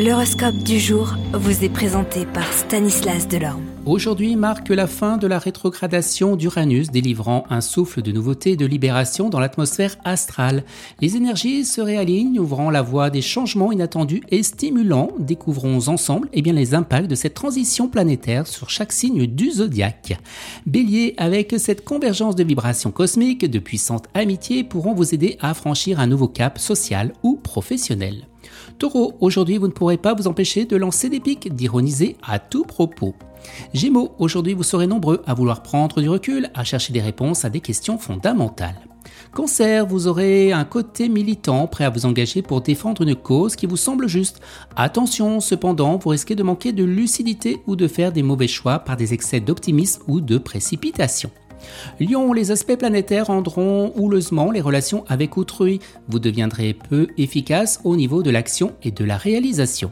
L'horoscope du jour vous est présenté par Stanislas Delorme. Aujourd'hui marque la fin de la rétrogradation d'Uranus, délivrant un souffle de nouveauté et de libération dans l'atmosphère astrale. Les énergies se réalignent, ouvrant la voie des changements inattendus et stimulants. Découvrons ensemble eh bien, les impacts de cette transition planétaire sur chaque signe du zodiaque. Bélier, avec cette convergence de vibrations cosmiques, de puissantes amitiés pourront vous aider à franchir un nouveau cap social ou professionnel. Taureau, aujourd'hui vous ne pourrez pas vous empêcher de lancer des pics, d'ironiser à tout propos. Gémeaux, aujourd'hui vous serez nombreux à vouloir prendre du recul, à chercher des réponses à des questions fondamentales. Cancer, vous aurez un côté militant, prêt à vous engager pour défendre une cause qui vous semble juste. Attention, cependant, vous risquez de manquer de lucidité ou de faire des mauvais choix par des excès d'optimisme ou de précipitation. Lion, les aspects planétaires rendront houleusement les relations avec autrui. Vous deviendrez peu efficace au niveau de l'action et de la réalisation.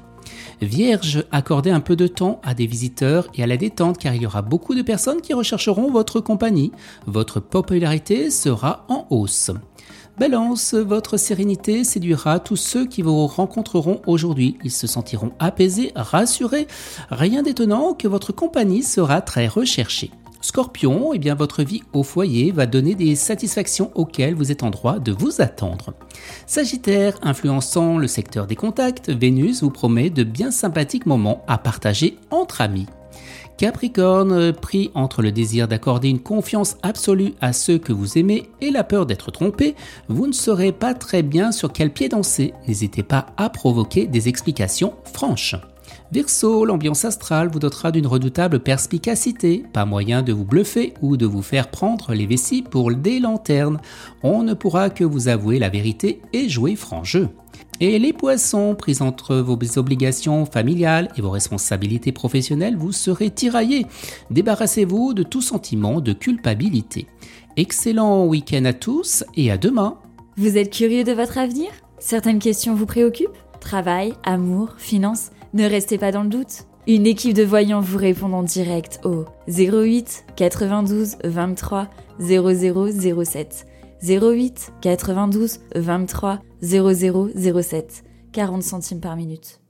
Vierge, accordez un peu de temps à des visiteurs et à la détente car il y aura beaucoup de personnes qui rechercheront votre compagnie. Votre popularité sera en hausse. Balance, votre sérénité séduira tous ceux qui vous rencontreront aujourd'hui. Ils se sentiront apaisés, rassurés. Rien d'étonnant que votre compagnie sera très recherchée. Scorpion, eh bien votre vie au foyer va donner des satisfactions auxquelles vous êtes en droit de vous attendre. Sagittaire, influençant le secteur des contacts, Vénus vous promet de bien sympathiques moments à partager entre amis. Capricorne, pris entre le désir d'accorder une confiance absolue à ceux que vous aimez et la peur d'être trompé, vous ne saurez pas très bien sur quel pied danser. N'hésitez pas à provoquer des explications franches. Verseau, l'ambiance astrale vous dotera d'une redoutable perspicacité, pas moyen de vous bluffer ou de vous faire prendre les vessies pour des lanternes. On ne pourra que vous avouer la vérité et jouer franc jeu. Et les poissons, pris entre vos obligations familiales et vos responsabilités professionnelles, vous serez tiraillés. Débarrassez-vous de tout sentiment de culpabilité. Excellent week-end à tous et à demain. Vous êtes curieux de votre avenir? Certaines questions vous préoccupent? Travail, amour, finances? Ne restez pas dans le doute. Une équipe de voyants vous répond en direct au 08 92 23 0007. 08 92 23 0007. 40 centimes par minute.